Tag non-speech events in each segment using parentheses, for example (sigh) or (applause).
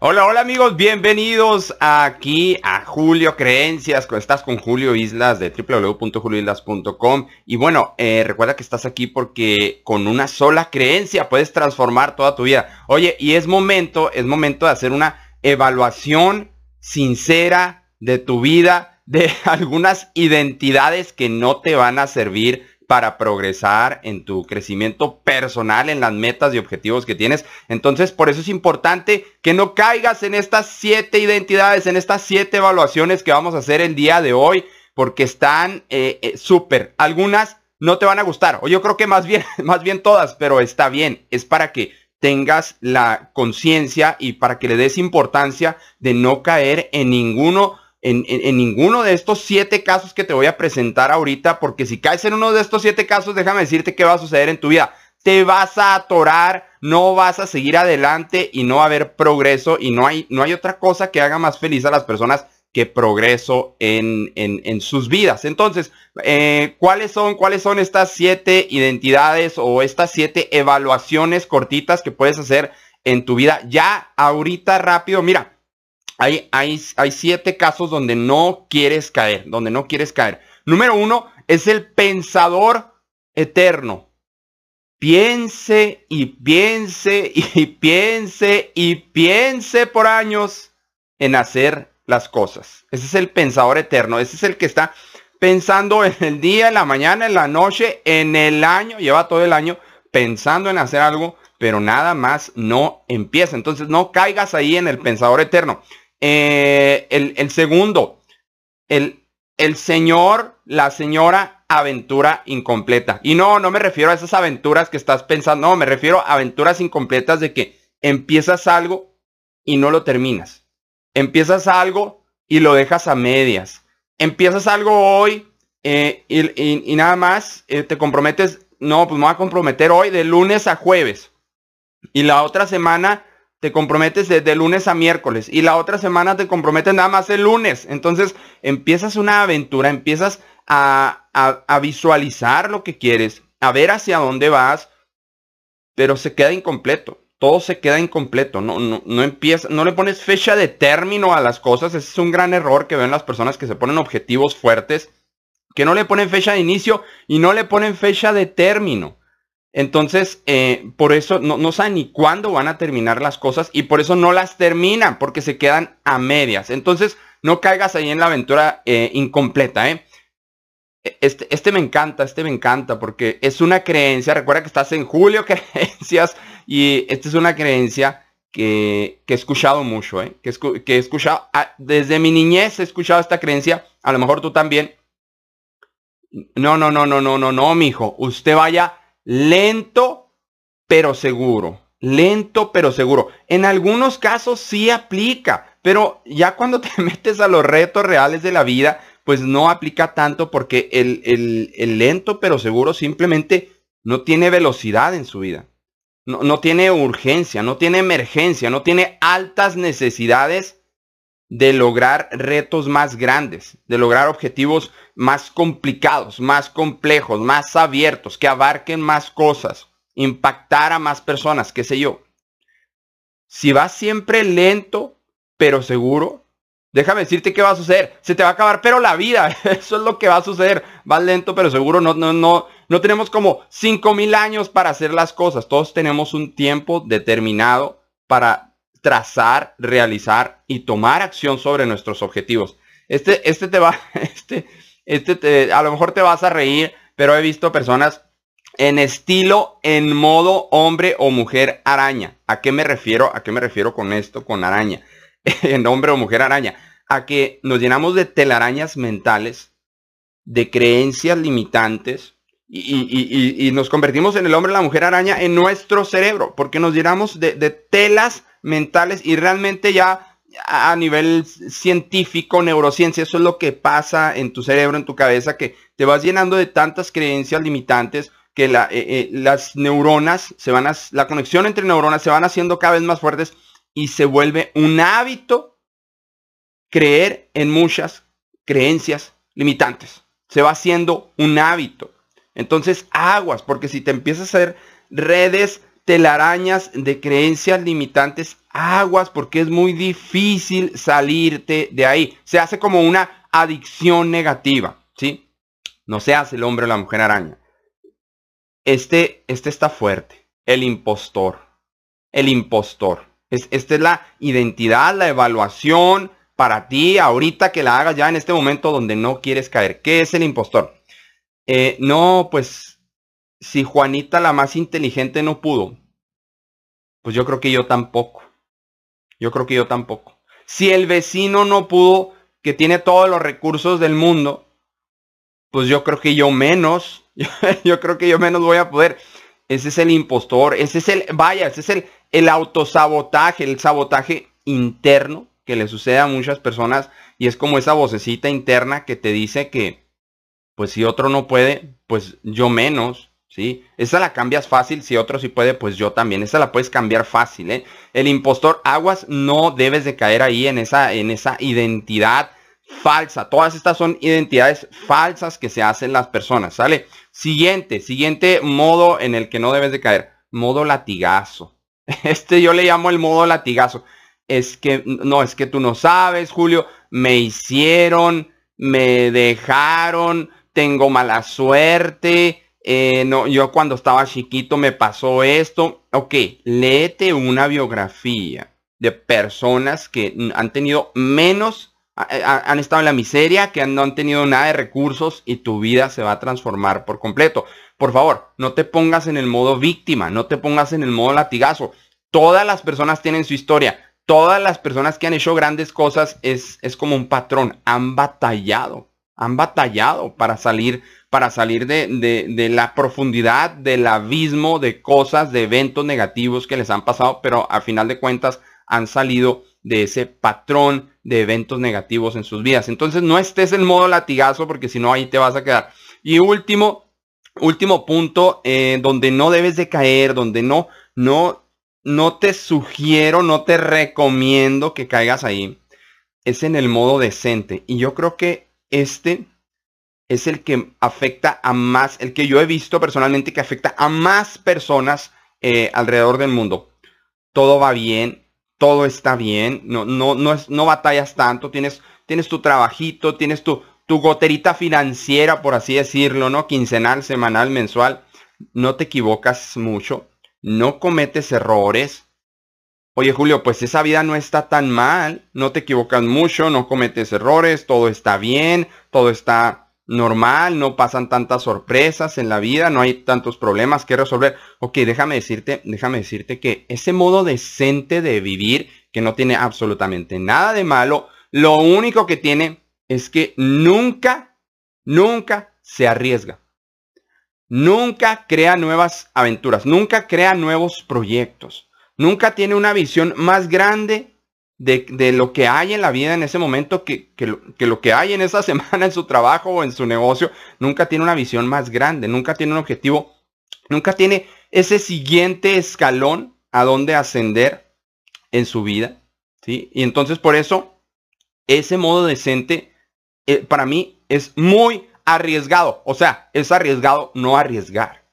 Hola, hola amigos, bienvenidos aquí a Julio Creencias. Estás con Julio Islas de www.julioislas.com y bueno, eh, recuerda que estás aquí porque con una sola creencia puedes transformar toda tu vida. Oye, y es momento, es momento de hacer una evaluación sincera de tu vida, de (laughs) algunas identidades que no te van a servir para progresar en tu crecimiento personal, en las metas y objetivos que tienes. Entonces, por eso es importante que no caigas en estas siete identidades, en estas siete evaluaciones que vamos a hacer el día de hoy, porque están eh, eh, súper. Algunas no te van a gustar, o yo creo que más bien, (laughs) más bien todas, pero está bien. Es para que tengas la conciencia y para que le des importancia de no caer en ninguno en, ninguno de estos siete casos que te voy a presentar ahorita, porque si caes en uno de estos siete casos, déjame decirte qué va a suceder en tu vida. Te vas a atorar, no vas a seguir adelante y no va a haber progreso y no hay, no hay otra cosa que haga más feliz a las personas que progreso en, en, sus vidas. Entonces, eh, ¿cuáles, son, ¿cuáles son estas siete identidades o estas siete evaluaciones cortitas que puedes hacer en tu vida? Ya ahorita rápido, mira, hay, hay, siete casos donde no quieres caer, donde no quieres caer. Número uno es el pensador eterno. Piense y piense y (laughs) piense y piense por años en hacer las cosas. Ese es el pensador eterno. Ese es el que está pensando en el día, en la mañana, en la noche, en el año. Lleva todo el año pensando en hacer algo, pero nada más no empieza. Entonces no caigas ahí en el pensador eterno. Eh, el, segundo, el, el señor, la señora aventura incompleta. Y no, no me refiero a esas aventuras que estás pensando, no, me refiero a aventuras incompletas de que empiezas algo y no lo terminas. Empiezas algo y lo dejas a medias. Empiezas algo hoy eh, y, nada más eh, te comprometes, no, pues me voy a comprometer hoy de lunes a jueves. Y la otra semana te comprometes de, lunes a miércoles y la otra semana te comprometes nada más el lunes. Entonces empiezas una aventura, empiezas a, visualizar lo que quieres, a ver hacia dónde vas, pero se queda incompleto. Todo se queda incompleto. No, no, no empieza, no le pones fecha de término a las cosas. Es un gran error que ven las personas que se ponen objetivos fuertes, que no le ponen fecha de inicio y no le ponen fecha de término. Entonces, eh, por eso no, no, saben ni cuándo van a terminar las cosas y por eso no las terminan, porque se quedan a medias. Entonces, no caigas ahí en la aventura eh, incompleta, ¿eh? E, este, este me encanta, este me encanta, porque es una creencia, recuerda que estás en Julio (laughs) Creencias y esta es una creencia que, que he escuchado mucho, ¿eh? Que, que he escuchado, ah, desde mi niñez he escuchado esta creencia, a lo mejor tú también. No, no, no, no, no, no, no, mijo, usted vaya lento pero seguro. Lento pero seguro. En algunos casos sí aplica, pero ya cuando te (laughs) metes a los retos reales de la vida, pues no aplica tanto porque el, el, lento pero seguro simplemente no tiene velocidad en su vida. No, no tiene urgencia, no tiene emergencia, no tiene altas necesidades de lograr retos más grandes, de lograr objetivos más complicados, más complejos, más abiertos, que abarquen más cosas, impactar a más personas, qué sé yo. Si vas siempre lento, pero seguro, déjame decirte qué va a suceder. Se te va a acabar, pero la vida, (laughs) eso es lo que va a suceder. Vas lento, pero seguro. No, no, no, no tenemos como mil años para hacer las cosas. Todos tenemos un tiempo determinado para trazar, realizar y tomar acción sobre nuestros objetivos. Este, este te va, (laughs) este, este te, a lo mejor te vas a reír, pero he visto personas en estilo, en modo hombre o mujer araña. ¿A qué me refiero? ¿A qué me refiero con esto, con araña? (laughs) en hombre o mujer araña. A que nos llenamos de telarañas mentales, de creencias limitantes, y, y, nos convertimos en el hombre o la mujer araña en nuestro cerebro, porque nos llenamos de, de telas mentales y realmente ya a nivel científico, neurociencia, eso es lo que pasa en tu cerebro, en tu cabeza, que te vas llenando de tantas creencias limitantes que eh, eh, las neuronas se van a, la conexión entre neuronas se van haciendo cada vez más fuertes y se vuelve un hábito creer en muchas creencias limitantes. Se va haciendo un hábito. Entonces, aguas, porque si te empiezas a hacer redes telarañas de creencias limitantes, aguas porque es muy difícil salirte de ahí. Se hace como una adicción negativa, ¿sí? No se hace el hombre o la mujer araña. Este, este está fuerte. El impostor. El impostor. Es, esta es la identidad, la evaluación para ti ahorita que la hagas ya en este momento donde no quieres caer. ¿Qué es el impostor? Eh, no, pues si Juanita la más inteligente no pudo, pues yo creo que yo tampoco. Yo creo que yo tampoco. Si el vecino no pudo, que tiene todos los recursos del mundo, pues yo creo que yo menos. (laughs) yo creo que yo menos voy a poder. Ese es el impostor. Ese es el, vaya, ese es el, el autosabotaje, el sabotaje interno que le sucede a muchas personas. Y es como esa vocecita interna que te dice que, pues si otro no puede, pues yo menos. ¿Sí? Esa la cambias fácil, si otro sí puede, pues yo también. Esa la puedes cambiar fácil, ¿eh? El impostor aguas no debes de caer ahí en esa, en esa identidad falsa. Todas estas son identidades falsas que se hacen las personas, ¿sale? Siguiente, siguiente modo en el que no debes de caer. Modo latigazo. (laughs) Este yo le llamo el modo latigazo. Es que, no, es que tú no sabes, Julio, me hicieron, me dejaron, tengo mala suerte, eh, no, yo cuando estaba chiquito me pasó esto. Ok, léete una biografía de personas que han tenido menos, han estado en la miseria, que no han tenido nada de recursos y tu vida se va a transformar por completo. Por favor, no te pongas en el modo víctima, no te pongas en el modo latigazo. Todas las personas tienen su historia. Todas las personas que han hecho grandes cosas es, es como un patrón. Han batallado, han batallado para salir para salir de, la profundidad del abismo de cosas, de eventos negativos que les han pasado, pero a final de cuentas han salido de ese patrón de eventos negativos en sus vidas. Entonces no estés en modo latigazo porque si no ahí te vas a quedar. Y último, último punto eh, donde no debes de caer, donde no, no, no te sugiero, no te recomiendo que caigas ahí, es en el modo decente. Y yo creo que este es el que afecta a más, el que yo he visto personalmente que afecta a más personas eh, alrededor del mundo. Todo va bien, todo está bien, no, no, no, es, no batallas tanto, tienes, tienes tu trabajito, tienes tu, tu goterita financiera, por así decirlo, ¿no? Quincenal, semanal, mensual. No te equivocas mucho, no cometes errores. Oye Julio, pues esa vida no está tan mal, no te equivocas mucho, no cometes errores, todo está bien, todo está normal, no pasan tantas sorpresas en la vida, no hay tantos problemas que resolver. Ok, déjame decirte, déjame decirte que ese modo decente de vivir, que no tiene absolutamente nada de malo, lo único que tiene es que nunca, nunca se arriesga. Nunca crea nuevas aventuras, nunca crea nuevos proyectos. Nunca tiene una visión más grande de, lo que hay en la vida en ese momento que, lo, que hay en esa (laughs) semana en su trabajo o en su negocio, nunca tiene una visión más grande, nunca tiene un objetivo, nunca tiene ese siguiente escalón a donde ascender en su vida. ¿sí? Y entonces por eso ese modo decente eh, para mí es muy arriesgado. O sea, es arriesgado no arriesgar.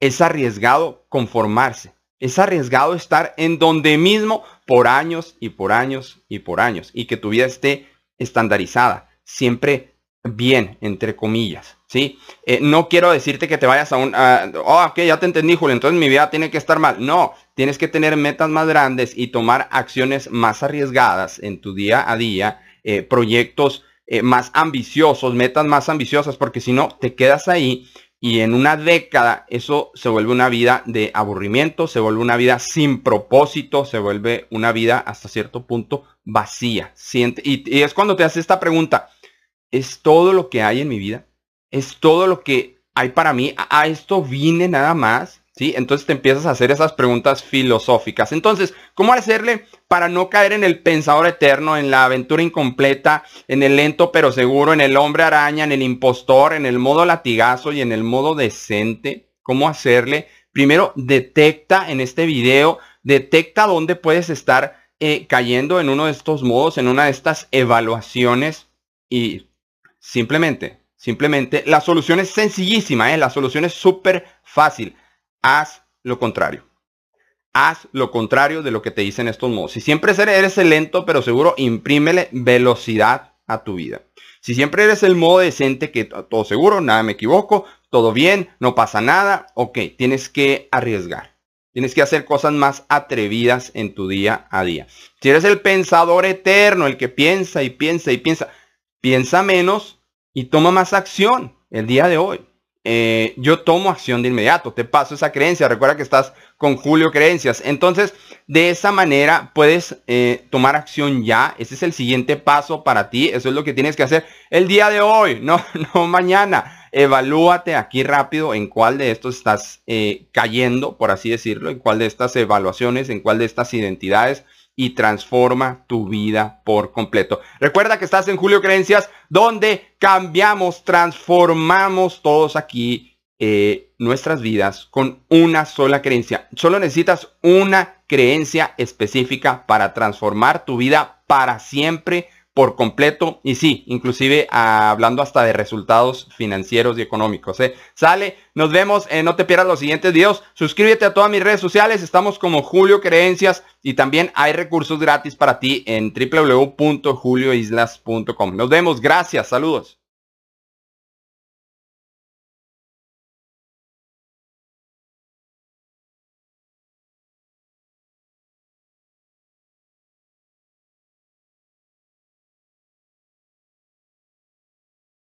Es arriesgado conformarse. Es arriesgado estar en donde mismo por años y por años y por años y que tu vida esté estandarizada, siempre bien, entre comillas. ¿sí? Eh, no quiero decirte que te vayas a un... oh, ok, ya te entendí, Julio, entonces mi vida tiene que estar mal. No, tienes que tener metas más grandes y tomar acciones más arriesgadas en tu día a día, eh, proyectos eh, más ambiciosos, metas más ambiciosas, porque si no, te quedas ahí y en una década eso se vuelve una vida de aburrimiento, se vuelve una vida sin propósito, se vuelve una vida hasta cierto punto vacía. Y, es cuando te haces esta pregunta, ¿es todo lo que hay en mi vida? ¿Es todo lo que hay para mí? ¿A esto vine nada más? ¿Sí? Entonces te empiezas a hacer esas preguntas filosóficas. Entonces, ¿cómo hacerle para no caer en el pensador eterno, en la aventura incompleta, en el lento pero seguro, en el hombre araña, en el impostor, en el modo latigazo y en el modo decente? ¿Cómo hacerle? Primero, detecta en este video, detecta dónde puedes estar eh, cayendo en uno de estos modos, en una de estas evaluaciones y simplemente, simplemente, la solución es sencillísima, ¿eh? la solución es súper fácil haz lo contrario. haz lo contrario de lo que te dicen estos modos. Si siempre eres el lento pero seguro, imprímele velocidad a tu vida. Si siempre eres el modo decente, que todo seguro, nada me equivoco, todo bien, no pasa nada, ok, tienes que arriesgar. Tienes que hacer cosas más atrevidas en tu día a día. Si eres el pensador eterno, el que piensa y piensa y piensa, piensa menos y toma más acción el día de hoy. Eh, yo tomo acción de inmediato, te paso esa creencia, recuerda que estás con Julio Creencias. Entonces, de esa manera puedes eh, tomar acción ya. Ese es el siguiente paso para ti. Eso es lo que tienes que hacer el día de hoy, (laughs) no, no mañana. Evalúate aquí rápido en cuál de estos estás eh, cayendo, por así decirlo, en cuál de estas evaluaciones, en cuál de estas identidades y transforma tu vida por completo. Recuerda que estás en Julio Creencias, donde cambiamos, transformamos todos aquí eh, nuestras vidas con una sola creencia. Solo necesitas una creencia específica para transformar tu vida para siempre por completo y sí, inclusive ah, hablando hasta de resultados financieros y económicos. ¿eh? Sale, nos vemos, no te pierdas los siguientes videos, suscríbete a todas mis redes sociales, estamos como Julio Creencias y también hay recursos gratis para ti en www.julioislas.com. Nos vemos, gracias, saludos.